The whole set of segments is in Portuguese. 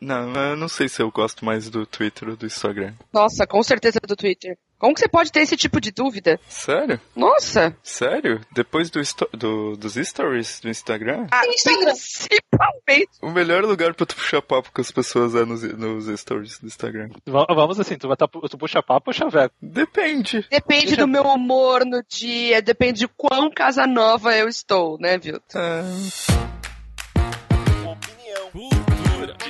Não, eu não sei se eu gosto mais do Twitter ou do Instagram. Nossa, com certeza do Twitter. Como que você pode ter esse tipo de dúvida? Sério? Nossa! Sério? Depois do, do dos stories do Instagram? Ah, Instagram. Principalmente. O melhor lugar pra tu puxar papo com as pessoas é nos, nos stories do Instagram. Vamos assim, tu, vai tá, tu puxa papo ou chaveco? Depende. Depende Deixa do meu humor no dia, depende de quão casa nova eu estou, né, Vilton? É...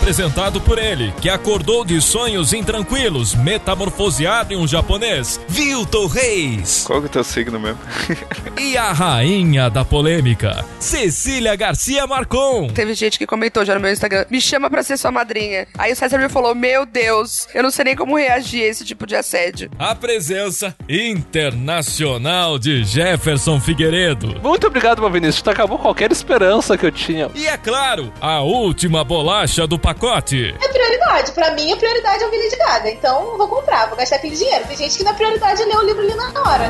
Apresentado por ele, que acordou de sonhos intranquilos, metamorfoseado em um japonês, Vilton Reis. Qual que é o teu signo mesmo? e a rainha da polêmica, Cecília Garcia Marcon. Teve gente que comentou já no meu Instagram, me chama pra ser sua madrinha. Aí o César me falou, meu Deus, eu não sei nem como reagir a esse tipo de assédio. A presença internacional de Jefferson Figueiredo. Muito obrigado, meu Vinícius, acabou qualquer esperança que eu tinha. E é claro, a última bolacha do pacote. É prioridade. Pra mim, a prioridade é o Lady Gaga. Então, vou comprar, vou gastar aquele dinheiro. Tem gente que na prioridade é ler o livro ali na hora.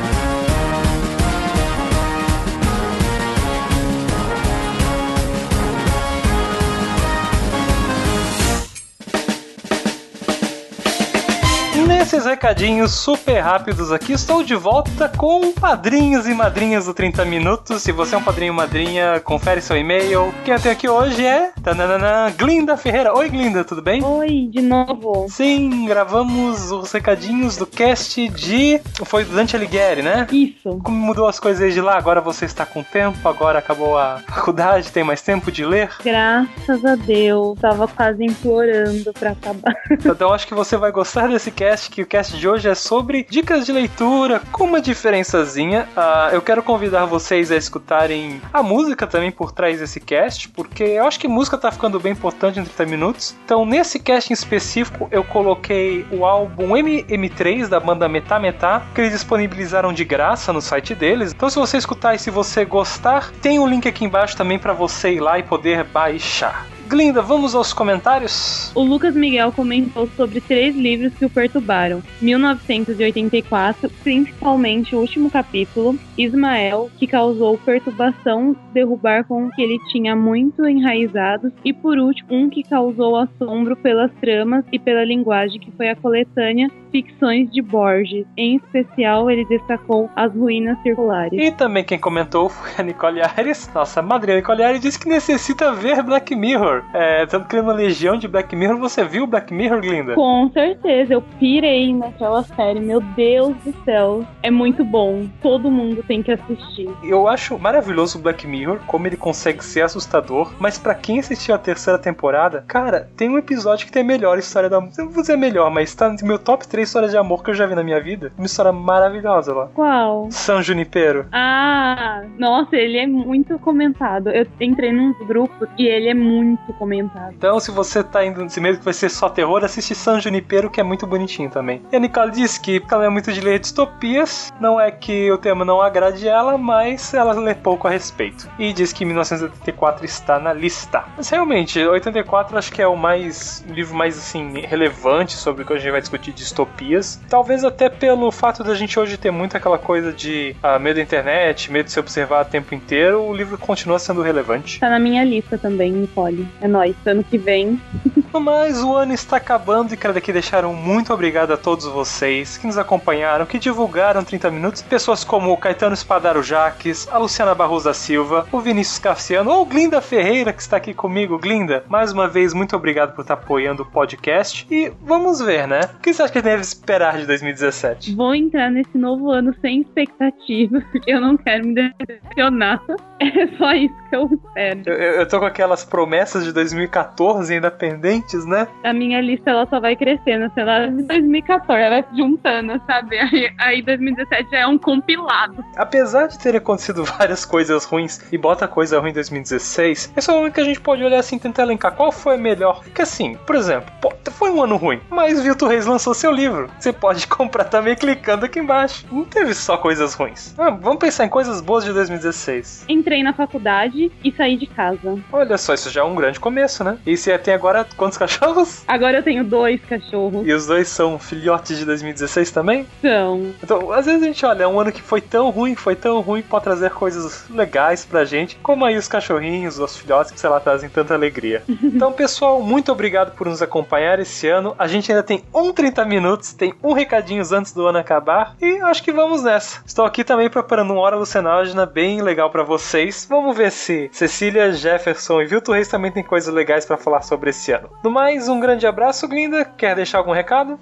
Nesses recadinhos super rápidos aqui, estou de volta com padrinhos e madrinhas do 30 Minutos. Se você é um padrinho ou madrinha, confere seu e-mail. Quem eu tenho aqui hoje é tananana, Glinda Ferreira. Oi, Glinda, tudo bem? Oi, de novo. Sim, gravamos os recadinhos do cast de. Foi do Dante Alighieri, né? Isso. Como mudou as coisas de lá? Agora você está com tempo, agora acabou a faculdade, tem mais tempo de ler? Graças a Deus, tava quase implorando para acabar. Então acho que você vai gostar desse cast cast, que o cast de hoje é sobre dicas de leitura, com uma diferençazinha. Uh, eu quero convidar vocês a escutarem a música também por trás desse cast, porque eu acho que música tá ficando bem importante em 30 minutos. Então, nesse cast em específico, eu coloquei o álbum MM3 da banda Metá Metá, que eles disponibilizaram de graça no site deles. Então, se você escutar e se você gostar, tem um link aqui embaixo também para você ir lá e poder baixar. Glinda, vamos aos comentários? O Lucas Miguel comentou sobre três livros que o perturbaram: 1984, principalmente o último capítulo, Ismael, que causou perturbação, derrubar com o que ele tinha muito enraizado, e por último, um que causou assombro pelas tramas e pela linguagem, que foi a coletânea Ficções de Borges. Em especial, ele destacou As Ruínas Circulares. E também quem comentou foi a Nicole Ares, nossa madrinha Nicole Ares, disse que necessita ver Black Mirror. É, tanto que uma legião de Black Mirror, você viu Black Mirror, Glinda? Com certeza, eu pirei naquela série, meu Deus do céu. É muito bom, todo mundo tem que assistir. Eu acho maravilhoso o Black Mirror, como ele consegue ser assustador, mas para quem assistiu a terceira temporada, cara, tem um episódio que tem a melhor história da... Não vou dizer melhor, mas tá no meu top 3 histórias de amor que eu já vi na minha vida. Uma história maravilhosa lá. Qual? San Junipero. Ah, nossa, ele é muito comentado. Eu entrei num grupos e ele é muito comentado. Então, se você tá indo nesse medo que vai ser só terror, assiste San Junipero, que é muito bonitinho também. E a Nicole disse que ela é muito de ler distopias, não é que o tema não agrade ela, mas ela lê pouco a respeito. E diz que 1984 está na lista. Mas realmente, 84 acho que é o mais o livro mais assim relevante sobre o que a gente vai discutir distopias. Talvez até pelo fato da gente hoje ter muito aquela coisa de ah, medo da internet, medo de se observar o tempo inteiro, o livro continua sendo relevante. Tá na minha lista também, Nicole. É nóis, ano que vem. Mas o ano está acabando e quero daqui deixar um muito obrigado a todos vocês que nos acompanharam, que divulgaram 30 minutos. Pessoas como o Caetano Espadaro Jaques, a Luciana Barros da Silva, o Vinícius Cassiano ou Glinda Ferreira que está aqui comigo. Glinda, mais uma vez, muito obrigado por estar apoiando o podcast. E vamos ver, né? O que você acha que deve esperar de 2017? Vou entrar nesse novo ano sem expectativa, porque eu não quero me decepcionar. É só isso que eu espero. Eu, eu tô com aquelas promessas de 2014 ainda pendentes né? A minha lista ela só vai crescendo, sei lá, em 2014, ela vai se juntando, sabe? Aí, aí 2017 já é um compilado. Apesar de terem acontecido várias coisas ruins e bota coisa ruim em 2016, esse é o momento que a gente pode olhar assim e tentar elencar qual foi a melhor. Porque assim, por exemplo, pô, foi um ano ruim, mas Vilto Reis lançou seu livro. Você pode comprar também clicando aqui embaixo. Não teve só coisas ruins. Ah, vamos pensar em coisas boas de 2016. Entrei na faculdade e saí de casa. Olha só, isso já é um grande começo, né? E você tem agora quantos cachorros? Agora eu tenho dois cachorros. E os dois são filhotes de 2016 também? São. Então, às vezes a gente olha, é um ano que foi tão ruim, foi tão ruim, pode trazer coisas legais pra gente, como aí os cachorrinhos, os filhotes que, sei lá, trazem tanta alegria. então, pessoal, muito obrigado por nos acompanhar esse ano. A gente ainda tem um 30 minutos, tem um recadinhos antes do ano acabar e acho que vamos nessa. Estou aqui também preparando uma hora lucenógena bem legal para vocês. Vamos ver se Cecília, Jefferson e Vilto Reis também tem coisas legais para falar sobre esse ano. No mais, um grande abraço, Glinda. Quer deixar algum recado?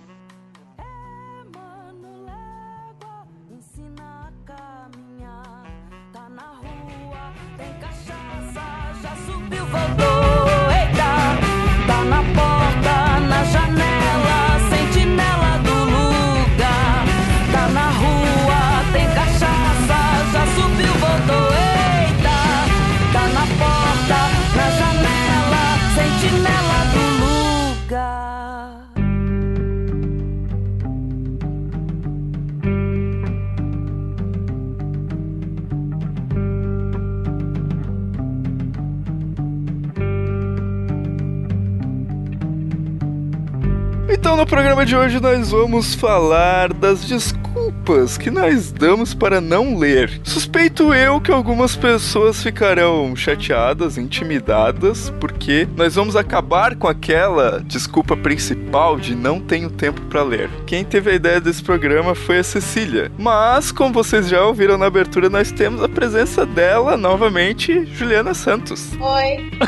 Então, no programa de hoje, nós vamos falar das desculpas que nós damos para não ler. Suspeito eu que algumas pessoas ficarão chateadas, intimidadas, porque nós vamos acabar com aquela desculpa principal de não tenho tempo para ler. Quem teve a ideia desse programa foi a Cecília. Mas, como vocês já ouviram na abertura, nós temos a presença dela novamente, Juliana Santos. Oi.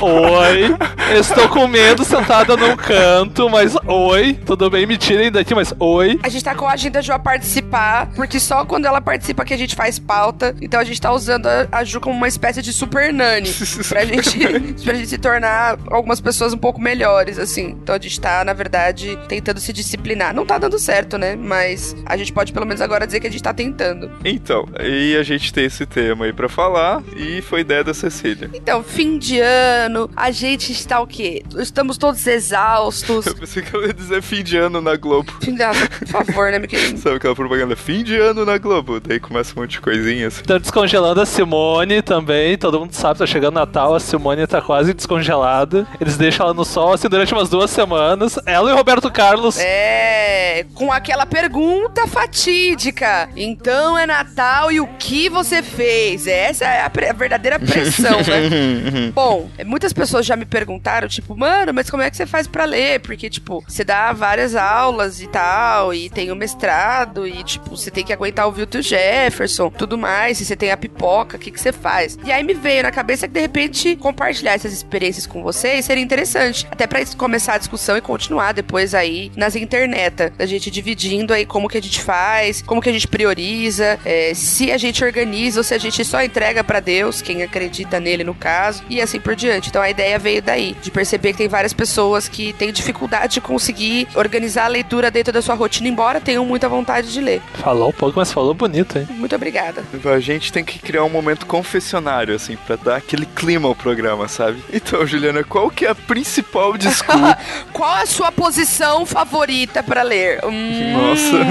Oi, estou com medo sentada num canto, mas oi, tudo bem? Me tirem daqui, mas oi. A gente tá coagindo a Ju a participar, porque só quando ela participa que a gente faz pauta. Então a gente tá usando a, a Ju como uma espécie de super nani. pra, gente, pra gente se tornar algumas pessoas um pouco melhores, assim. Então a gente tá, na verdade, tentando se disciplinar. Não tá dando certo, né? Mas a gente pode pelo menos agora dizer que a gente tá tentando. Então, e a gente tem esse tema aí pra falar, e foi ideia da Cecília. Então, fim de ano, a gente está o quê? Estamos todos exaustos. Eu pensei que ela ia dizer fim de ano na Globo. Fim de ano, por favor, né, meu querido? Sabe aquela propaganda fim de ano na Globo? Daí começa um monte de coisinhas. Estão descongelando a Simone também, todo mundo sabe, tá chegando Natal, a Simone tá quase descongelada. Eles deixam ela no sol assim durante umas duas semanas. Ela e o Roberto Carlos. É, com aquela pergunta fatídica. Então é Natal e o que você fez? Essa é a, pre- a verdadeira pressão, né? Bom, muitas pessoas já me perguntaram, tipo, mano, mas como é que você faz pra ler? Porque, tipo, você dá várias aulas e tal, e tem o mestrado, e, tipo, você tem que aguentar ouvir o teu Jefferson, tudo mais, se você tem a pipoca, o que, que você faz? E aí me veio na cabeça que, de repente, compartilhar essas experiências com vocês seria interessante. Até isso começar a discussão e continuar depois aí nas internet, a gente dividindo aí como que a gente faz, como que a gente prioriza, é, se a gente organiza ou se a gente só entrega pra Deus, quem acredita nele no caso, e assim por diante. Então a ideia veio daí, de perceber que tem várias pessoas que têm dificuldade de conseguir organizar a leitura dentro da sua rotina, embora tenham muita vontade de ler. Falou um pouco, mas falou bonito, hein? Muito obrigada. A gente tem que criar um momento confessionário, assim, pra dar aquele clima ao programa, sabe? Então, Juliana, qual que é a principal desculpa? Qual a sua posição favorita pra ler? Hum. Nossa.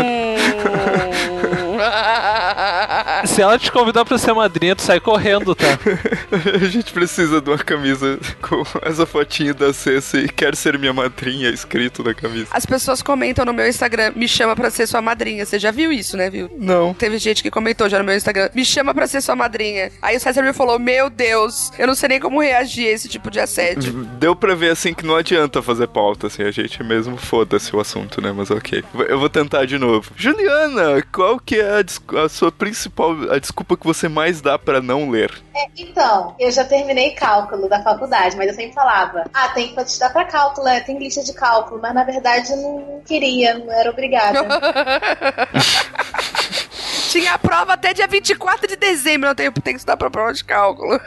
Se ela te convidar pra ser madrinha, tu sai correndo, tá? a gente precisa de uma camisa com essa fotinha da Cessa e quer ser minha madrinha escrito na camisa. As pessoas comentam no meu Instagram, me chama pra ser sua madrinha. Você já viu isso, né, viu? Não. Teve gente que comentou já no meu Instagram, me chama pra ser sua madrinha. Aí o César me falou, meu Deus, eu não sei nem como reagir a esse tipo de assédio. Deu pra ver, assim, que não adianta fazer pauta, assim, a gente mesmo foda-se o assunto, né? Mas ok. Eu vou tentar de novo. Juliana, qual que é a, a sua principal, a desculpa que você mais dá pra não ler? É, então, eu já terminei cálculo da faculdade, mas eu sempre falava: ah, tem que estudar pra cálculo, é, tem lista de cálculo, mas na verdade eu não queria, não era obrigada. Tinha a prova até dia 24 de dezembro, eu tenho, tenho que estudar pra prova de cálculo.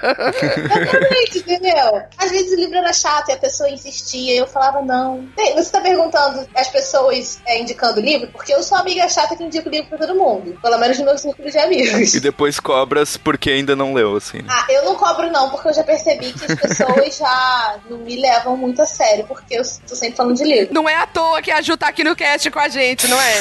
Exatamente, entendeu? Às vezes o livro era chato e a pessoa insistia e eu falava não. Você tá perguntando as pessoas é, indicando livro? Porque eu sou a amiga chata que indica o livro pra todo mundo. Pelo menos no meu círculo de amigos. E depois cobras porque ainda não leu, assim. né? Ah, eu não cobro não, porque eu já percebi que as pessoas já não me levam muito a sério, porque eu tô sempre falando de livro. Não é à toa que a Ju tá aqui no cast com a gente, não é?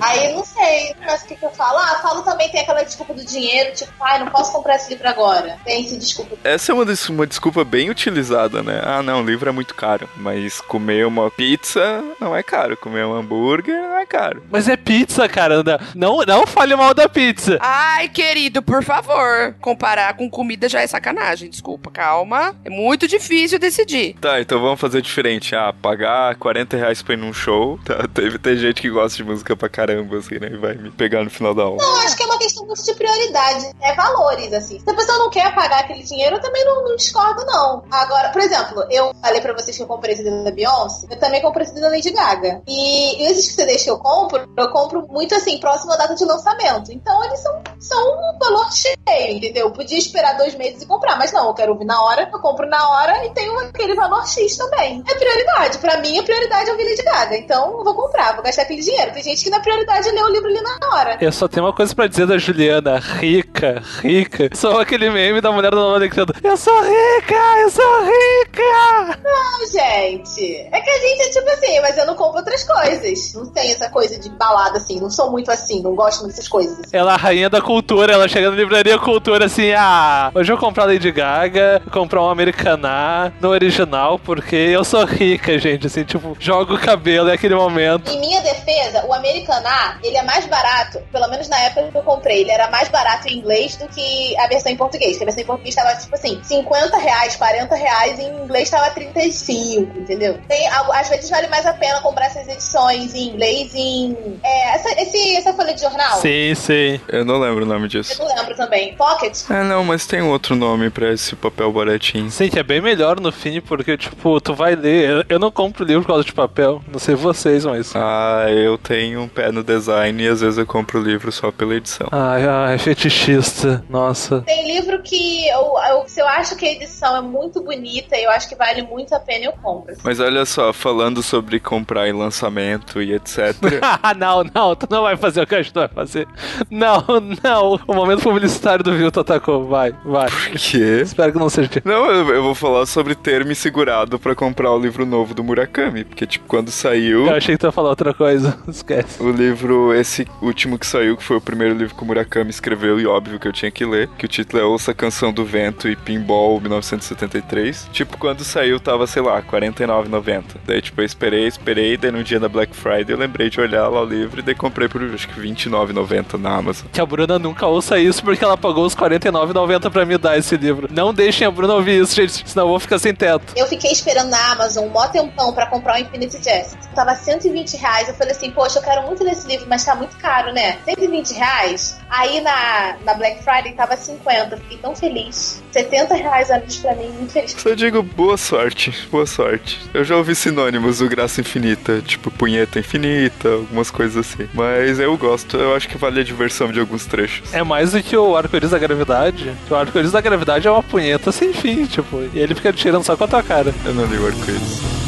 Aí não sei, mas o que, que eu falo? Ah, falo também tem aquela desculpa do dinheiro, tipo, ai, não posso comprar esse livro agora. Tem esse desculpa. Essa é uma, des- uma desculpa bem utilizada, né? Ah, não, o livro é muito caro. Mas comer uma pizza não é caro. Comer um hambúrguer não é caro. Mas é pizza, cara. Não, não fale mal da pizza. Ai, querido, por favor. Comparar com comida já é sacanagem. Desculpa, calma. É muito difícil decidir. Tá, então vamos fazer diferente. Ah, pagar 40 reais pra ir num show. Tá, teve, tem gente que gosta de música pra caramba, assim, né? E vai me pegar no final da aula. Não, acho que é uma questão muito de prioridade. É valores, assim. Se a pessoa não quer pagar aquele dinheiro, eu também não, não discordo, não. Agora, por exemplo, eu falei pra vocês que eu comprei esse da Beyoncé, eu também comprei esse da Lady Gaga. E esses que você deixa que eu compro, eu compro muito assim, próximo à data de lançamento. Então eles são, são um valor cheio, entendeu? Eu podia esperar dois meses e comprar, mas não, eu quero ouvir na hora, eu compro na hora e tenho aquele valor X também. É prioridade. Pra mim, a prioridade é ouvir Lady Gaga. Então eu vou comprar, vou gastar aquele dinheiro. Tem gente que na prioridade é ler o livro ali na hora. Eu só tenho uma coisa pra dizer da Juliana. Rica, rica. Só aquele meme da mulher da novela gritando: Eu sou rica, eu sou rica. Não, gente. É que a gente é tipo assim, mas eu não compro outras coisas. Não tem essa coisa de balada assim. Não sou muito assim, não gosto dessas coisas. assim. Ela é a rainha da cultura, ela chega na livraria cultura assim, ah, hoje eu vou comprar Lady Gaga, comprar um Americaná no original, porque eu sou rica, gente, assim, tipo, joga o cabelo é aquele momento. Em minha defesa, o Americaná, ele é mais barato, pelo menos na época que eu comprei, ele era mais barato em inglês do que a versão em português. Que a versão em português tava, tipo assim, 50 reais, 40 reais, e em inglês tava 35, entendeu? Tem, algo- às vezes vale mais a pena comprar essas edições em inglês em. É, essa, esse, essa folha de jornal? Sim, sim. Eu não lembro o nome Eu disso. não lembro também. Pocket? É, não, mas tem outro nome pra esse papel baratinho. Sim, que é bem melhor no fim, porque, tipo, tu vai ler. Eu, eu não compro livro por causa de papel. Não sei vocês, mas. Ah, eu tenho um pé no design e às vezes eu compro o livro só pela edição. Ai, ai, fetichista. Nossa. Tem livro que eu, eu- se eu acho que a edição é muito bonita e eu acho que vale muito a pena, eu compro. Mas olha só, falando sobre comprar em lançamento e etc. Ah, não, não, tu não vai fazer o que a gente vai fazer. Não, não. O momento publicitário do Vilto atacou. Vai, vai. que? Espero que não seja. Não, eu, eu vou falar sobre ter me segurado pra comprar o livro novo do Murakami. Porque, tipo, quando saiu. Eu achei que tu ia falar outra coisa. Esquece. O livro, esse último que saiu, que foi o primeiro livro que o Murakami escreveu e óbvio que eu tinha que ler, que o título é Ouça a Canção do Vento e Pinball 1973. Tipo, quando saiu tava, sei lá, R$ 49,90. Daí, tipo, eu esperei, esperei, daí no dia da Black Friday eu lembrei de olhar lá o livro e daí comprei por, acho que, R$ 29,90 na Amazon. Que a Bruna nunca ouça isso porque ela pagou os R$ 49,90 pra me dar esse livro. Não deixem a Bruna ouvir isso, gente, senão eu vou ficar sem teto. Eu fiquei esperando na Amazon um mó tempão pra comprar o Infinity Jest. Tava 120 reais. Eu falei assim, poxa, eu quero muito desse livro, mas tá muito caro, né? 120 reais. Aí na, na Black Friday tava 50. Eu Fiquei tão feliz. 70 reais a luz pra mim, muito feliz. Só digo boa sorte, boa sorte. Eu já ouvi sinônimos do Graça Infinita, tipo punheta infinita, algumas coisas assim. Mas eu gosto, eu acho que vale a diversão de alguns trechos. É mais do que o arco-íris da gravidade. O arco-íris da gravidade é uma punheta sem fim, tipo, e ele fica tirando só com a tua cara. Eu não li o arco-íris.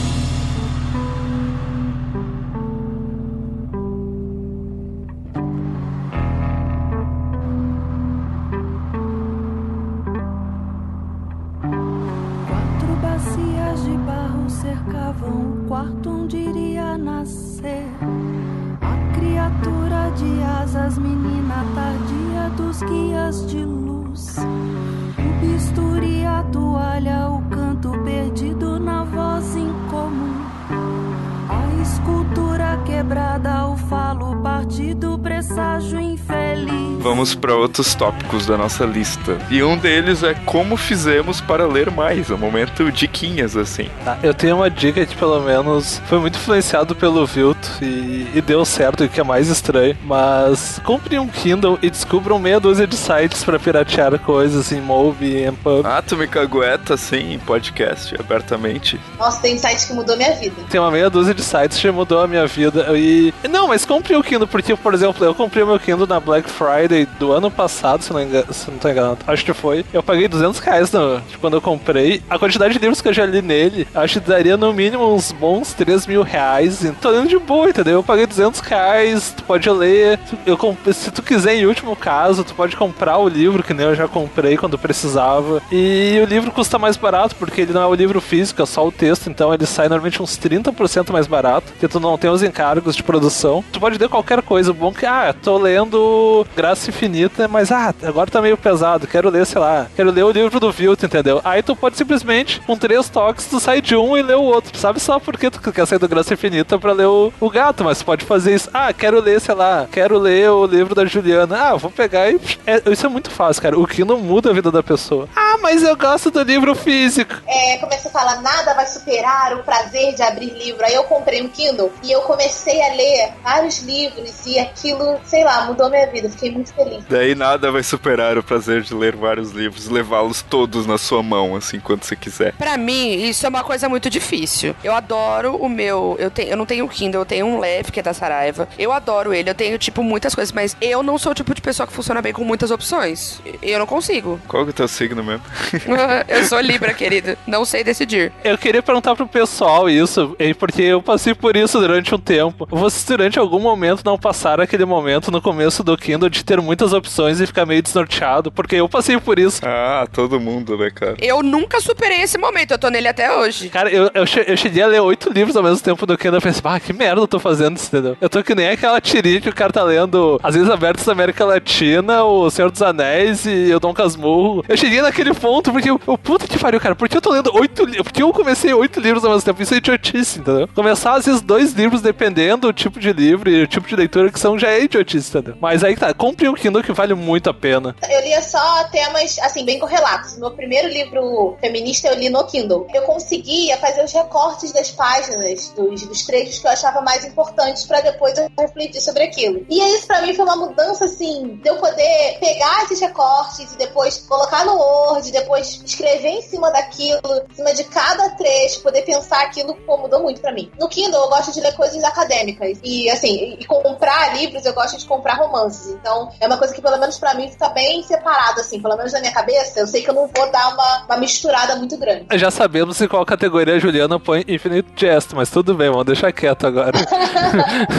Presságio infeliz. Vamos para outros tópicos da nossa lista. E um deles é como fizemos para ler mais. É um momento diquinhas, assim. Tá, eu tenho uma dica que pelo menos foi muito influenciado pelo Vilto e, e deu certo, o que é mais estranho. Mas compre um Kindle e descubram meia dúzia de sites pra piratear coisas em Mobi e EMPUB. Ah, tu me cagueta assim em podcast, abertamente. Nossa, tem site que mudou minha vida. Tem uma meia dúzia de sites que mudou a minha vida. E. Não, mas compre o Kindle, porque, por exemplo, eu comprei o meu Kindle na Black Friday Do ano passado, se não, engan- se não tô enganado. Acho que foi. Eu paguei 200 reais no, tipo, quando eu comprei. A quantidade de livros que eu já li nele, acho que daria no mínimo uns bons 3 mil reais. Então, lendo de boa, entendeu? Eu paguei 200 reais, tu pode ler. Eu, se tu quiser, em último caso, tu pode comprar o livro, que nem eu já comprei quando precisava. E o livro custa mais barato, porque ele não é o livro físico, é só o texto. Então, ele sai normalmente uns 30% mais barato, porque tu não tem os encargos de produção. Tu pode ler qualquer coisa. O bom é que, ah, tô lendo Graça Infinita, mas ah, agora tá meio pesado, quero ler, sei lá, quero ler o livro do Vilto, entendeu? Aí tu pode simplesmente, com três toques, tu sai de um e lê o outro. Sabe só por que tu quer sair do Graça Infinita pra ler o, o gato, mas pode fazer isso. Ah, quero ler, sei lá, quero ler o livro da Juliana. Ah, vou pegar e. É, isso é muito fácil, cara. O Kindle muda a vida da pessoa. Ah, mas eu gosto do livro físico. É, como é que você fala, nada vai superar o prazer de abrir livro. Aí eu comprei um Kindle e eu comecei a ler vários livros e aquilo, sei lá, mudou minha vida. Fiquei muito feliz. Daí nada vai superar o prazer de ler vários livros, levá-los todos na sua mão, assim, quando você quiser. Pra mim, isso é uma coisa muito difícil. Eu adoro o meu. Eu, tenho, eu não tenho o Kindle, eu tenho um Leve, que é da Saraiva. Eu adoro ele, eu tenho, tipo, muitas coisas, mas eu não sou o tipo de pessoa que funciona bem com muitas opções. Eu não consigo. Qual que é o teu signo mesmo? eu sou Libra, querido. Não sei decidir. Eu queria perguntar pro pessoal isso, porque eu passei por isso durante um tempo. Vocês, durante algum momento, não passaram aquele momento no começo do Kindle de ter muitas opções e ficar meio desnorteado? Porque eu passei por isso. Ah, todo mundo, né, cara? Eu nunca superei esse momento, eu tô nele até hoje. Cara, eu, eu, che- eu cheguei a ler oito livros ao mesmo tempo do Kindle. Eu pensei, ah, que merda eu tô fazendo isso, entendeu? Eu tô que nem aquela tirinha que o cara tá lendo As Ilhas Abertas da América Latina, O Senhor dos Anéis e o Dom Casmurro. Eu cheguei naquele ponto porque eu, eu puta que pariu, cara, por que eu tô lendo oito livros? Porque eu comecei oito livros ao mesmo tempo. Isso é idiotice, entendeu? Começar às vezes dois livros dependendo do tipo de livro e o tipo de leitura que são já é idiotice, entendeu? Mas aí tá, compre um Kindle que vale muito a pena. Eu lia só temas, assim, bem correlatos. Meu primeiro livro feminista eu li no Kindle. Eu conseguia fazer os recortes das páginas, dos, dos trechos que eu achava mais importantes pra depois eu refletir sobre aquilo. E isso pra mim foi uma mudança, assim, de eu poder pegar esses recortes e depois colocar no Word, depois escrever em cima daquilo, em cima de cada trecho, poder pensar aquilo, pô, mudou muito pra mim. No Kindle eu gosto de ler coisas acadêmicas. E, assim, e comprar livros, eu gosto de comprar romances. Então, é uma coisa que, pelo menos pra mim, fica bem separado, assim. Pelo menos na minha cabeça, eu sei que eu não vou dar uma, uma misturada muito grande. Já sabemos em qual categoria a Juliana põe Infinite Jest, mas tudo bem, vamos deixar quieto agora.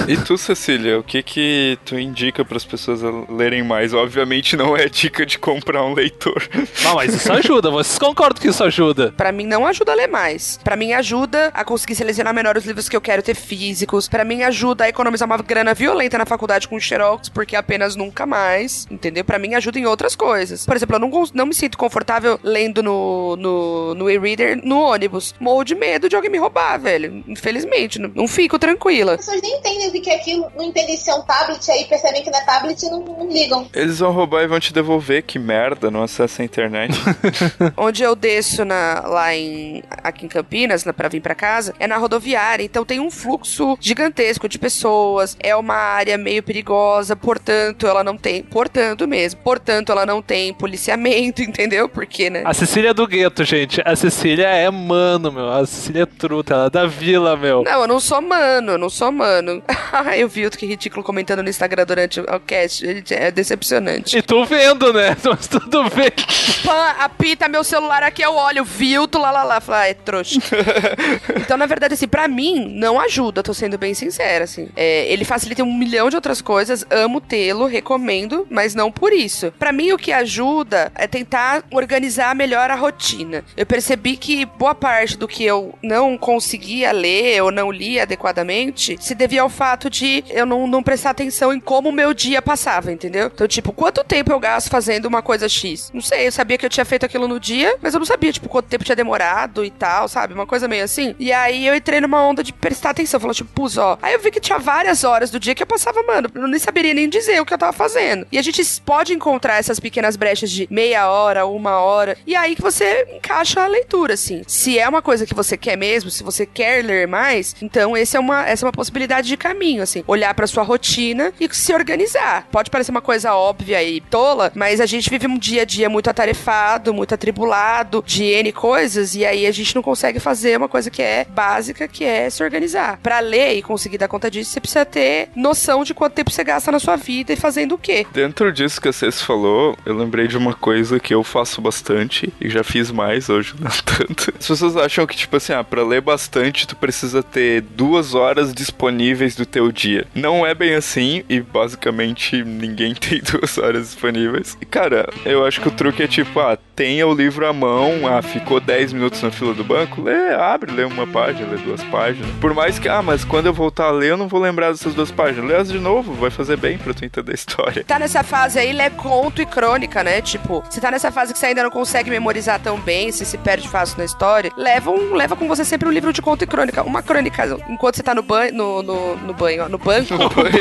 E tu, Cecília, o que que tu indica para as pessoas a lerem mais? Obviamente não é dica de comprar um leitor. Não, mas isso ajuda, vocês concordam que isso ajuda? Pra mim não ajuda a ler mais. Pra mim ajuda a conseguir selecionar melhor os livros que eu quero ter físicos. Pra mim ajuda a economizar uma grana violenta na faculdade com xerox, porque apenas nunca mais, entendeu? Pra mim ajuda em outras coisas. Por exemplo, eu não, não me sinto confortável lendo no, no, no e-reader no ônibus. Morro de medo de alguém me roubar, velho. Infelizmente, não, não fico tranquila. As pessoas nem entendem o que é aquilo, não entendem se é um tablet, aí percebem que não é tablet e não, não ligam. Eles vão roubar e vão te devolver, que merda, não acessa a internet. Onde eu desço na, lá em aqui em Campinas, na, pra vir pra casa, é na rodoviária. Então tem um fluxo gigantesco de pessoas. É uma área meio perigosa, portanto, ela não tem. Portanto mesmo. Portanto, ela não tem policiamento, entendeu? Porque, né? A Cecília é do gueto, gente. A Cecília é mano, meu. A Cecília é truta, ela é da vila, meu. Não, eu não sou mano, eu não sou mano. Eu vi o que ridículo comentando no Instagram durante o cast. É decepcionante. E tu vendo, né? Mas tudo bem. Pã, apita meu celular aqui, eu olho, viu, tu lá lá lá. Fala, ah, é trouxa. então, na verdade, assim, pra mim, não ajuda, tô sendo bem sincera, assim. É, ele facilita um milhão de outras coisas, amo tê-lo, recomendo, mas não por isso. Pra mim, o que ajuda é tentar organizar melhor a rotina. Eu percebi que boa parte do que eu não conseguia ler ou não li adequadamente se devia ao fato de eu não, não prestar atenção em como o meu dia passava, entendeu? Então, tipo, quanto tempo eu gasto fazendo uma coisa X? Não sei, eu sabia que eu tinha feito aquilo no dia, mas eu não sabia, tipo, quanto tempo tinha demorado e tal, sabe? Uma coisa meio assim. E aí eu entrei numa onda de prestar atenção, falando, tipo, pus, ó. Aí eu vi que tinha várias horas do dia que eu passava, mano, eu nem saberia nem dizer o que eu tava fazendo. E a gente pode encontrar essas pequenas brechas de meia hora, uma hora, e aí que você encaixa a leitura, assim. Se é uma coisa que você quer mesmo, se você quer ler mais, então esse é uma, essa é uma possibilidade de caminho, assim. Olhar pra sua rotina e se organizar. Pode parecer uma coisa óbvia e tola, mas a gente vive um dia a dia muito atarefado muito atribulado de N coisas, e aí a gente não consegue fazer uma coisa que é básica, que é se organizar. Pra ler e conseguir dar conta disso, você precisa ter noção de quanto tempo você gasta na sua vida e fazendo o quê. Dentro disso que você falou, eu lembrei de uma coisa que eu faço bastante e já fiz mais hoje, não tanto. As pessoas acham que, tipo assim, ah, pra ler bastante, tu precisa ter duas horas disponíveis do teu dia. Não é bem assim e basicamente ninguém tem duas horas disponíveis. E, cara, eu acho que o truque é tipo, ah, tenha o livro à mão, ah, ficou 10 minutos na fila do banco, lê, abre, lê uma página, lê duas páginas. Por mais que, ah, mas quando eu voltar a ler, eu não vou lembrar dessas duas páginas. Lê as de novo, vai fazer bem pra tu entender a história. Tá nessa fase aí, lê conto e crônica, né? Tipo, você tá nessa fase que você ainda não consegue memorizar tão bem, você se perde fácil na história, leva, um, leva com você sempre um livro de conto e crônica. Uma crônica, enquanto você tá no banho, no, no, no banho, ó, no banco. No banho.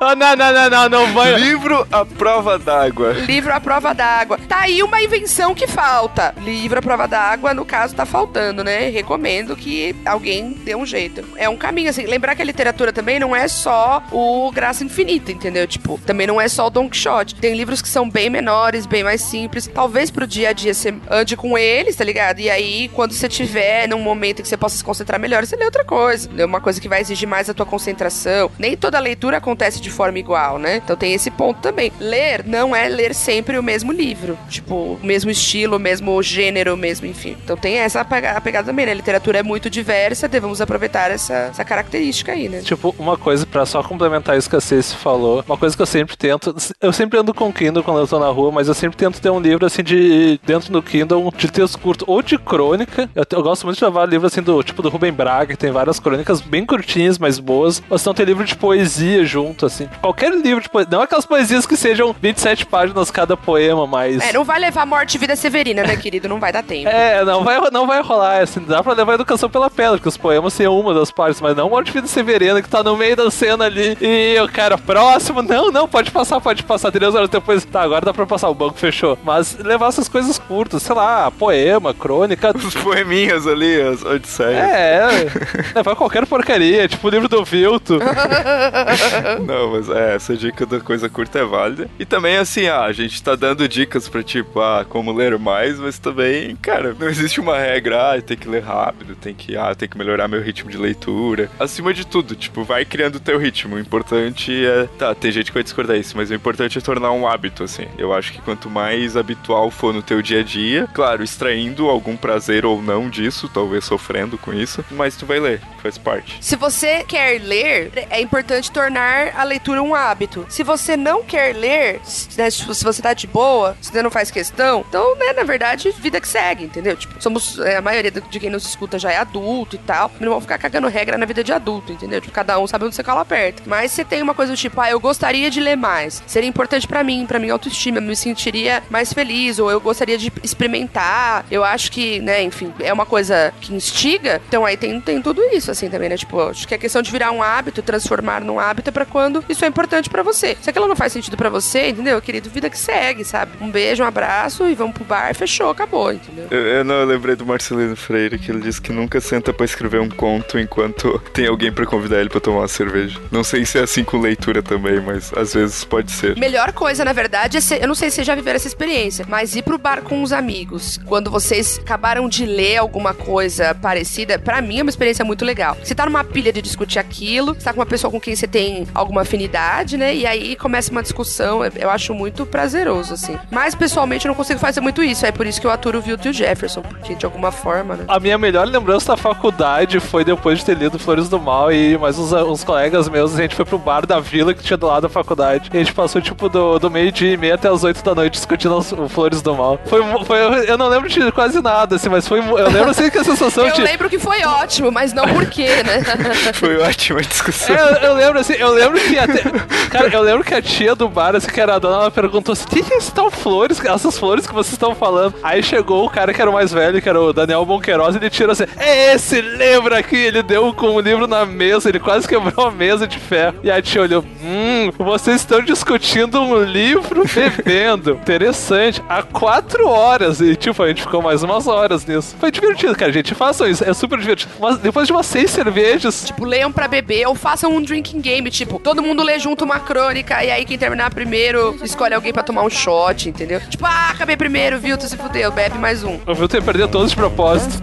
Ah, não, não, não, não, não, banho. Livro à prova d'água. Livro à prova d'água. Tá aí uma invenção que falta. Livro à prova d'água, no caso, tá faltando, né? Recomendo que alguém dê um jeito. É um caminho, assim. Lembrar que a literatura também não é só o Graça Infinita, entendeu? Tipo, também não é só o Don Quixote. Tem livros que são bem menores, bem mais simples. Talvez pro dia a dia você ande com eles, tá ligado? E aí, quando você tiver num momento que você possa se concentrar melhor, você lê outra coisa. Lê uma coisa que vai exigir mais a tua concentração. Nem toda leitura acontece de forma igual, né? Então tem esse ponto também. Ler não é ler sempre o mesmo livro. Tipo, o mesmo estilo, o mesmo gênero, mesmo, enfim. Então tem essa pegada, também, né? A literatura é muito diversa, devemos aproveitar essa, essa característica aí, né? Tipo, uma coisa pra só complementar isso que a Ceci falou, uma coisa que eu sempre tento, eu sempre ando com Kindle quando eu tô na rua, mas eu sempre tento ter um livro assim de dentro do Kindle de texto curto ou de crônica. Eu, eu gosto muito de levar livro assim do tipo do Rubem Braga, que tem várias crônicas bem curtinhas, mas boas. Ou senão tem livro de poesia junto, assim. Qualquer livro de poesia, não aquelas poesias que sejam 27 páginas cada poema, mas. É, não vai levar morte e vida severina, né, querido? Não vai dar tempo. É, não vai, não vai rolar, assim, dá pra levar educação pela pedra, porque os poemas são uma das partes, mas não morte e vida severina, que tá no meio da cena ali. E o cara, próximo, não, não, pode passar, pode passar. Três horas depois, tá, agora dá pra passar, o banco fechou. Mas levar essas coisas curtas, sei lá, poema, crônica. Os poeminhas ali, as odisseias. É, levar qualquer porcaria, tipo o livro do Vilto. Não, mas é, essa dica da coisa curta é válida. E também, assim, ah, a gente tá dando dicas pra, tipo, ah, como ler mais, mas também, cara, não existe uma regra, ah, tem que ler rápido, tem que, ah, tem que melhorar meu ritmo de leitura. Acima de tudo, tipo, vai criando o teu ritmo. O importante é. Tá, tem gente que vai discordar isso, mas o importante é tornar um hábito, assim. Eu acho que quanto mais habitual for no teu dia a dia, claro, extraindo algum prazer ou não disso, talvez sofrendo com isso, mas tu vai ler, faz parte. Se você quer ler, é importante tornar a leitura um hábito. Se você não quer ler, né, se você tá de boa, se você não faz questão, então, né, na verdade, vida que segue, entendeu? Tipo, somos, é, a maioria de quem nos escuta já é adulto e tal, não vão ficar cagando regra na vida de adulto, entendeu? Tipo, cada um sabe onde você cala perto. Mas você tem uma coisa do tipo, ah, eu gostaria de ler mais, seria importante para mim, para minha autoestima, eu me sentiria mais feliz, ou eu gostaria de experimentar, eu acho que, né, enfim, é uma coisa que instiga, então aí tem, tem tudo isso, assim, também, né? Tipo, acho que é questão de virar um hábito, transformar num hábito pra quando isso é importante para você. Se aquilo não faz sentido para você, entendeu? Querido, vida que segue, sabe? Um beijo, um abraço e vamos pro bar, fechou, acabou, entendeu? Eu, eu não eu lembrei do Marcelino Freire, que ele disse que nunca senta pra escrever um conto enquanto tem alguém para convidar ele para tomar uma cerveja. Não sei se é assim com leitura também, mas às vezes pode ser. Melhor coisa, na verdade, é ser, eu não sei se vocês já viveram essa experiência, mas ir pro bar com os amigos, quando vocês acabaram de ler alguma coisa parecida, para mim é uma experiência muito legal. Você tá numa pilha de discutir aquilo, você tá com uma pessoa com quem você tem alguma afinidade, né? E aí começa uma discussão, eu acho muito prazeroso, assim. Mas pessoalmente eu não consigo fazer muito isso, é por isso que eu aturo o Vilto e o Jefferson, porque de alguma forma, né? A minha melhor lembrança da faculdade foi depois de ter lido Flores do Mal e mais uns, uns colegas meus, a gente foi pro bar da vila que tinha do lado da faculdade. E a gente passou, tipo, do, do meio-dia e meia até as oito da noite discutindo os, o Flores do Mal. Foi, foi, eu não lembro de quase nada, assim, mas foi. Eu lembro assim que a sensação eu de. Eu lembro que foi ótimo, mas não por quê, né? foi ótima a discussão. É, eu, eu, lembro assim, eu lembro que até. Cara, eu lembro que a tia do bar, assim, que era a dona, ela perguntou assim: o que, que estão flores? Essas flores que vocês estão falando. Aí chegou o cara que era o mais velho, que era o Daniel Bonqueiroz, e ele tirou assim: é esse livro aqui! Ele deu com o livro na mesa, ele quase quebrou a mesa de ferro. E a tia olhou: hum, vocês estão discutindo um livro bebendo. Interessante. Há quatro horas. E tipo, a gente ficou mais umas horas nisso. Foi divertido, cara, gente. Façam isso, é super divertido. Mas depois de umas seis cervejas. Tipo, leiam pra beber ou façam um drinking game. Tipo, todo mundo lê junto uma crônica e aí quem terminar primeiro escolhe alguém pra tomar um shot, entendeu? Tipo, ah, acabei primeiro, viu? Tu se fudeu, bebe mais um. O Vilton ia perder todos de propósito.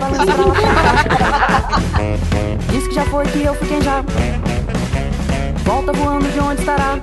Diz que já foi que eu fiquei já. Volta voando de onde estará.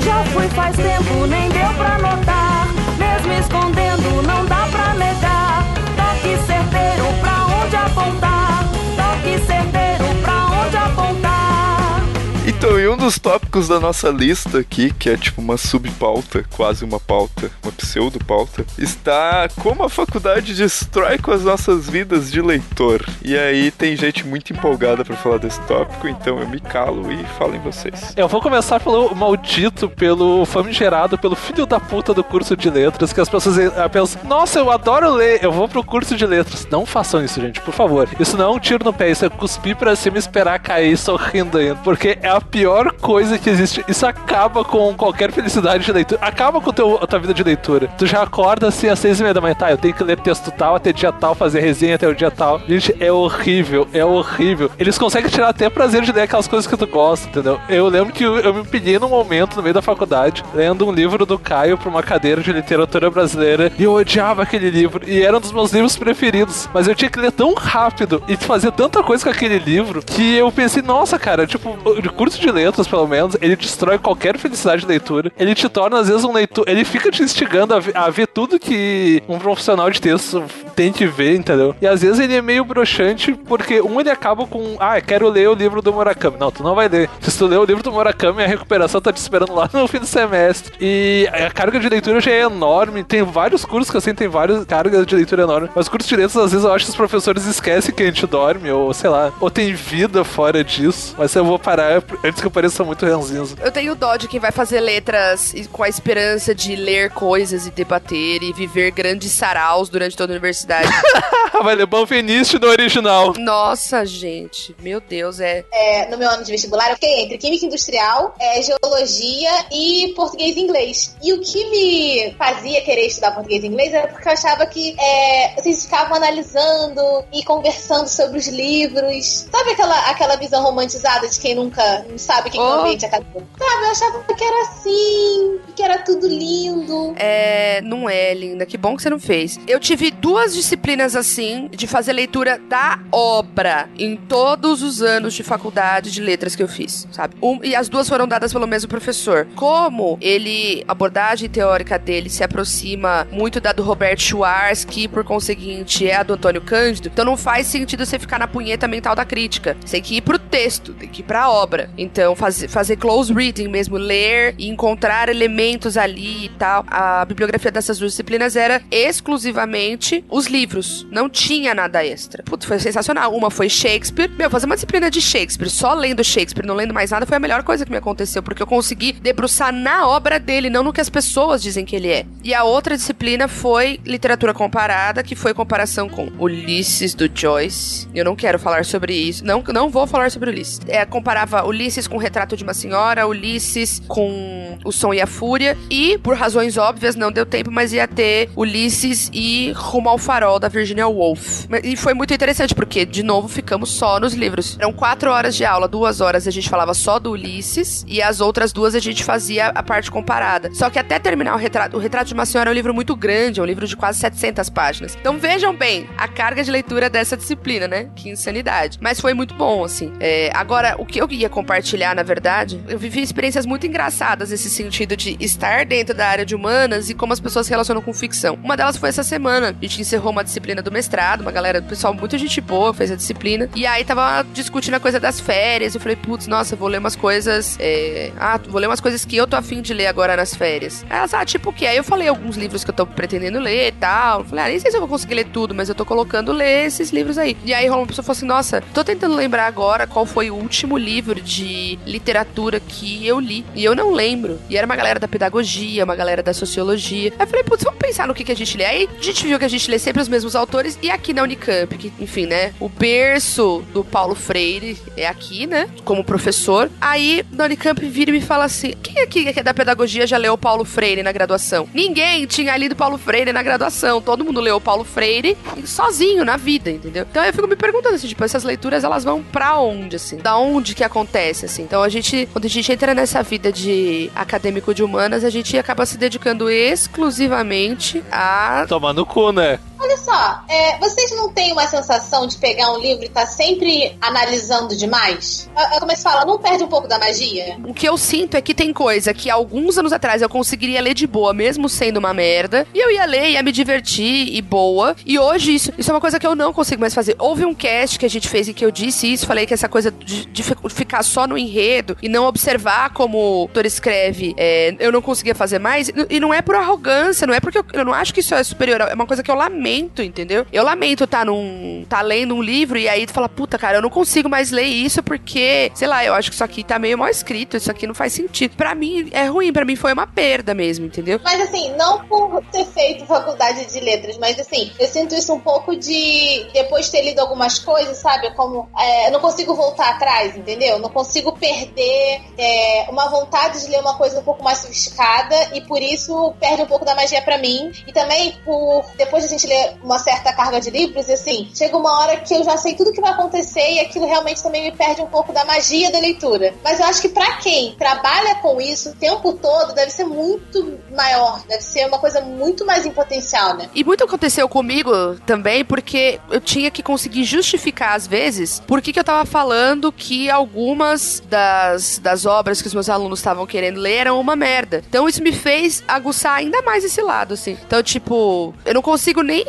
Já fui faz tempo, nem deu pra notar. Mesmo escondendo, não dá pra negar. Toque certeiro pra onde apontar. Toque certeiro pra onde apontar. Então, e um dos tópicos da nossa lista aqui, que é tipo uma subpauta, quase uma pauta, uma pseudo-pauta, está como a faculdade destrói com as nossas vidas de leitor. E aí tem gente muito empolgada pra falar desse tópico, então eu me calo e falem vocês. Eu vou começar pelo maldito, pelo famigerado, pelo filho da puta do curso de letras, que as pessoas eh, pensam, nossa, eu adoro ler, eu vou pro curso de letras. Não façam isso, gente, por favor. Isso não é um tiro no pé, isso é cuspir pra cima e esperar cair sorrindo ainda. Porque é a pior coisa que existe. Isso acaba com qualquer felicidade de leitura. Acaba com teu, a tua vida de leitura. Tu já acorda assim às seis e meia da manhã, tá? Eu tenho que ler texto tal até dia tal, fazer resenha até o dia tal. Gente, é horrível, é horrível. Eles conseguem tirar até prazer de ler aquelas coisas que tu gosta, entendeu? Eu lembro que eu, me pedi num momento no meio da faculdade, lendo um livro do Caio pra uma cadeira de literatura brasileira e eu odiava aquele livro e era um dos meus livros preferidos. Mas eu tinha que ler tão rápido e fazer tanta coisa com aquele livro que eu pensei, nossa, cara, tipo, de curso de pelo menos, ele destrói qualquer felicidade de leitura. Ele te torna, às vezes, um leitor. Ele fica te instigando a a ver tudo que um profissional de texto tem que ver, entendeu? E às vezes ele é meio broxante, porque um ele acaba com, ah, quero ler o livro do Murakami. Não, tu não vai ler. Se tu ler o livro do Murakami, a recuperação tá te esperando lá no fim do semestre. E a carga de leitura já é enorme. Tem vários cursos que assim, tem várias cargas de leitura enorme. Mas cursos de letras, às vezes, eu acho que os professores esquecem que a gente dorme, ou sei lá, ou tem vida fora disso. Mas eu vou parar antes que eu pareça muito ranzinzo. Eu tenho dó de quem vai fazer letras com a esperança de ler coisas e debater e viver grandes saraus durante toda a universidade. vai ler Banfiniste no original. Nossa, gente. Meu Deus, é. É, no meu ano de vestibular, eu fiquei entre Química Industrial, é, Geologia e Português e Inglês. E o que me fazia querer estudar Português e Inglês era porque eu achava que é, vocês ficavam analisando e conversando sobre os livros. Sabe aquela, aquela visão romantizada de quem nunca não sabe o que, que Oh. ambiente acadêmico? Sabe, eu achava que era assim, que era tudo lindo. É, não é, linda. Que bom que você não fez. Eu tive duas disciplinas assim, de fazer leitura da obra em todos os anos de faculdade de letras que eu fiz, sabe? Um- e as duas foram dadas pelo mesmo professor. Como ele, a abordagem teórica dele se aproxima muito da do Robert Schwartz, que por conseguinte é a do Antônio Cândido, então não faz sentido você ficar na punheta mental da crítica. Você tem que ir pro texto, tem que ir pra obra. Então, fazer, fazer close reading mesmo, ler e encontrar elementos ali e tal. A bibliografia dessas duas disciplinas era exclusivamente os livros. Não tinha nada extra. Putz, foi sensacional. Uma foi Shakespeare. Meu, fazer uma disciplina de Shakespeare, só lendo Shakespeare, não lendo mais nada, foi a melhor coisa que me aconteceu, porque eu consegui debruçar na obra dele, não no que as pessoas dizem que ele é. E a outra disciplina foi literatura comparada, que foi comparação com Ulisses do Joyce. Eu não quero falar sobre isso. Não, não vou falar sobre Ulisses. É, comparava Ulisses com o retrato de uma senhora, Ulisses com o som e a fúria. E, por razões óbvias, não deu tempo, mas ia ter Ulisses e Rumo ao Farol, da Virginia Woolf. E foi muito interessante, porque, de novo, ficamos só nos livros. Eram quatro horas de aula, duas horas a gente falava só do Ulisses, e as outras duas a gente fazia a parte comparada. Só que até terminar o retrato, o retrato de uma senhora é um livro muito grande, é um livro de quase 700 páginas. Então vejam bem a carga de leitura dessa disciplina, né? Que insanidade. Mas foi muito bom, assim. É, agora, o que eu ia compartilhar, na verdade, eu vivi experiências muito engraçadas nesse sentido de estar dentro da área de humanas e como as pessoas se relacionam com ficção. Uma delas foi essa semana. A gente encerrou uma disciplina do mestrado, uma galera, do pessoal, muita gente boa fez a disciplina. E aí tava discutindo a coisa das férias. Eu falei, putz, nossa, vou ler umas coisas. é, Ah, vou ler umas coisas que eu tô afim de ler agora nas férias. Elas, ah, tipo o quê? Aí eu falei alguns livros que eu tô pretendendo ler e tal. Eu falei, ah, nem sei se eu vou conseguir ler tudo, mas eu tô colocando ler esses livros aí. E aí rolou uma pessoa falou assim: nossa, tô tentando lembrar agora qual foi o último livro de literatura que eu li. E eu não lembro. E era uma galera da pedagogia, uma galera da sociologia. Aí eu falei, putz, vamos pensar no que, que a gente lê. Aí a gente viu que a gente lê sempre os mesmos autores. E aqui na Unicamp, que, enfim, né? O berço do Paulo Freire é aqui, né? Como professor. Aí na Unicamp vira e me fala assim: quem aqui é da pedagogia já leu Paulo Freire na graduação? Ninguém tinha lido Paulo Freire na graduação. Todo mundo leu Paulo Freire sozinho na vida, entendeu? Então eu fico me perguntando assim, tipo, essas leituras elas vão pra onde, assim? Da onde que acontece, assim? Então a gente, quando a gente entra nessa vida de acadêmico de humanas, a gente acaba se dedicando exclusivamente a. Tomar no cu, né? Olha só, é, vocês não têm uma sensação de pegar um livro e estar tá sempre analisando demais? É, é como se fala, não perde um pouco da magia? O que eu sinto é que tem coisa que alguns anos atrás eu conseguiria ler de boa, mesmo sendo uma merda, e eu ia ler, ia me divertir e boa, e hoje isso, isso é uma coisa que eu não consigo mais fazer. Houve um cast que a gente fez em que eu disse isso, falei que essa coisa de, de ficar só no enredo e não observar como o autor escreve, é, eu não conseguia fazer mais, e não é por arrogância, não é porque eu, eu não acho que isso é superior, é uma coisa que eu lamento lamento, entendeu? Eu lamento tá num. tá lendo um livro e aí tu fala, puta, cara, eu não consigo mais ler isso porque, sei lá, eu acho que isso aqui tá meio mal escrito, isso aqui não faz sentido. Pra mim é ruim, pra mim foi uma perda mesmo, entendeu? Mas assim, não por ter feito faculdade de letras, mas assim, eu sinto isso um pouco de depois de ter lido algumas coisas, sabe? Como é, eu não consigo voltar atrás, entendeu? Eu não consigo perder é, uma vontade de ler uma coisa um pouco mais sofisticada e por isso perde um pouco da magia para mim. E também por depois de a gente ler uma certa carga de livros, e assim, chega uma hora que eu já sei tudo que vai acontecer e aquilo realmente também me perde um pouco da magia da leitura. Mas eu acho que para quem trabalha com isso o tempo todo, deve ser muito maior, deve ser uma coisa muito mais em potencial, né? E muito aconteceu comigo também, porque eu tinha que conseguir justificar às vezes por que, que eu tava falando que algumas das, das obras que os meus alunos estavam querendo ler eram uma merda. Então isso me fez aguçar ainda mais esse lado, assim. Então, tipo, eu não consigo nem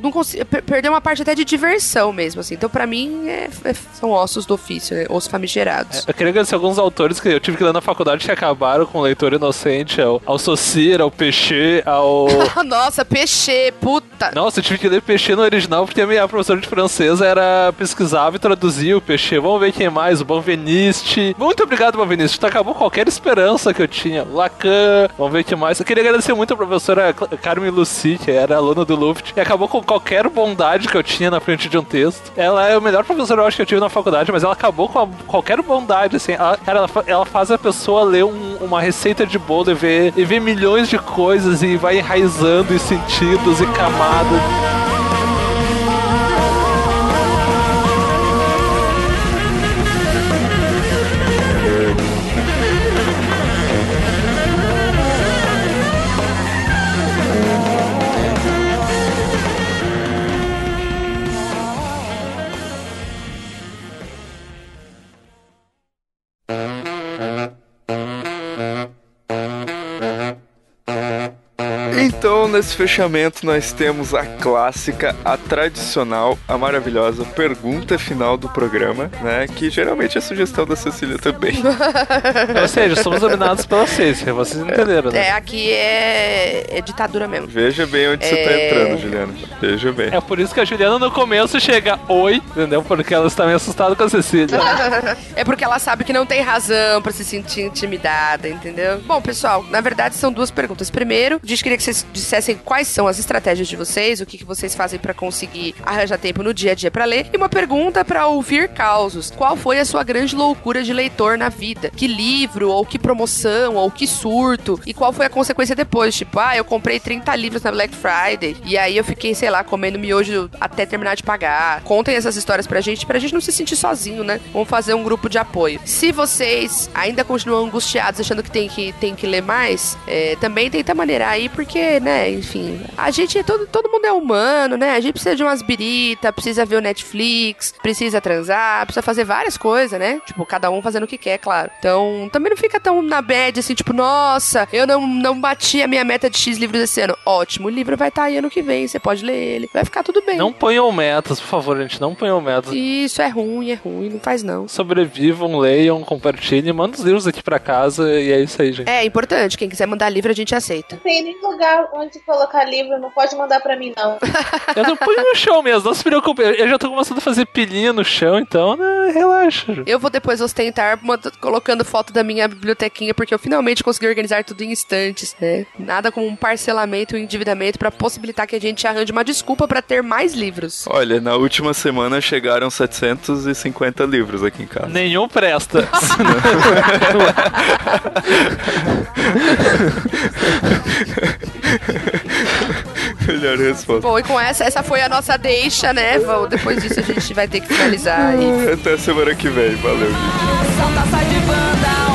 não consigo, perder uma parte até de diversão mesmo, assim. Então, para mim, é, é, são ossos do ofício, né? Ossos famigerados. É, eu queria agradecer alguns autores que eu tive que ler na faculdade que acabaram com o Leitor Inocente, ao, ao Socir, ao Peixe, ao... Nossa, Peixe, puta! Nossa, eu tive que ler Peixe no original porque a minha professora de francês era pesquisava e traduzia o Peixe. Vamos ver quem mais, o Bonveniste. Muito obrigado, Bonveniste. Tu acabou qualquer esperança que eu tinha. Lacan, vamos ver quem mais. Eu queria agradecer muito a professora Carmen Lucy, que era aluna do Luft e acabou com qualquer bondade que eu tinha na frente de um texto. Ela é o melhor professor, eu acho, que eu tive na faculdade, mas ela acabou com a, qualquer bondade, assim. Ela, cara, ela, ela faz a pessoa ler um, uma receita de bolo e ver, e ver milhões de coisas e vai enraizando em sentidos e camadas. Nesse fechamento, nós temos a clássica, a tradicional, a maravilhosa pergunta final do programa, né? Que geralmente é sugestão da Cecília também. Ou seja, somos dominados pela Cecília, vocês entenderam, né? É, aqui é, é ditadura mesmo. Veja bem onde é... você tá é. entrando, Juliana. Veja bem. É por isso que a Juliana no começo chega oi, entendeu? Porque ela está meio assustada com a Cecília. é porque ela sabe que não tem razão para se sentir intimidada, entendeu? Bom, pessoal, na verdade são duas perguntas. Primeiro, a gente queria que vocês dissessem quais são as estratégias de vocês, o que, que vocês fazem para conseguir arranjar tempo no dia a dia para ler. E uma pergunta para ouvir causos. Qual foi a sua grande loucura de leitor na vida? Que livro, ou que promoção, ou que surto? E qual foi a consequência depois? Tipo, ah, eu comprei 30 livros na Black Friday e aí eu fiquei, sei lá, comendo miojo até terminar de pagar. Contem essas histórias pra gente, pra gente não se sentir sozinho, né? Vamos fazer um grupo de apoio. Se vocês ainda continuam angustiados, achando que tem que, tem que ler mais, é, também tenta maneirar aí, porque né, enfim, a gente, todo, todo mundo é humano, né? A gente precisa de umas birita, precisa ver o Netflix, precisa transar, precisa fazer várias coisas, né? Tipo, cada um fazendo o que quer, claro. Então, também não fica tão na bad, assim, tipo, nossa, eu não, não bati a minha meta de X livros esse ano. Ótimo, o livro vai estar tá aí ano que vem, você pode ler ele, vai ficar tudo bem. Não ponham metas, por favor, gente, não ponham metas. Isso é ruim, é ruim, não faz não. Sobrevivam, leiam, compartilhem, manda os livros aqui pra casa e é isso aí, gente. É importante, quem quiser mandar livro a gente aceita. Tem nem lugar onde colocar livro, não pode mandar pra mim, não. eu não ponho no chão mesmo, não se preocupe. Eu já tô começando a fazer pilhinha no chão, então, né, relaxa. Eu vou depois ostentar colocando foto da minha bibliotequinha, porque eu finalmente consegui organizar tudo em instantes, né? Nada como um parcelamento e um endividamento para possibilitar que a gente arranje uma desculpa para ter mais livros. Olha, na última semana chegaram 750 livros aqui em casa. Nenhum presta. Melhor resposta. Bom, e com essa, essa foi a nossa deixa, né? Depois disso a gente vai ter que finalizar. E... Até semana que vem. Valeu, gente.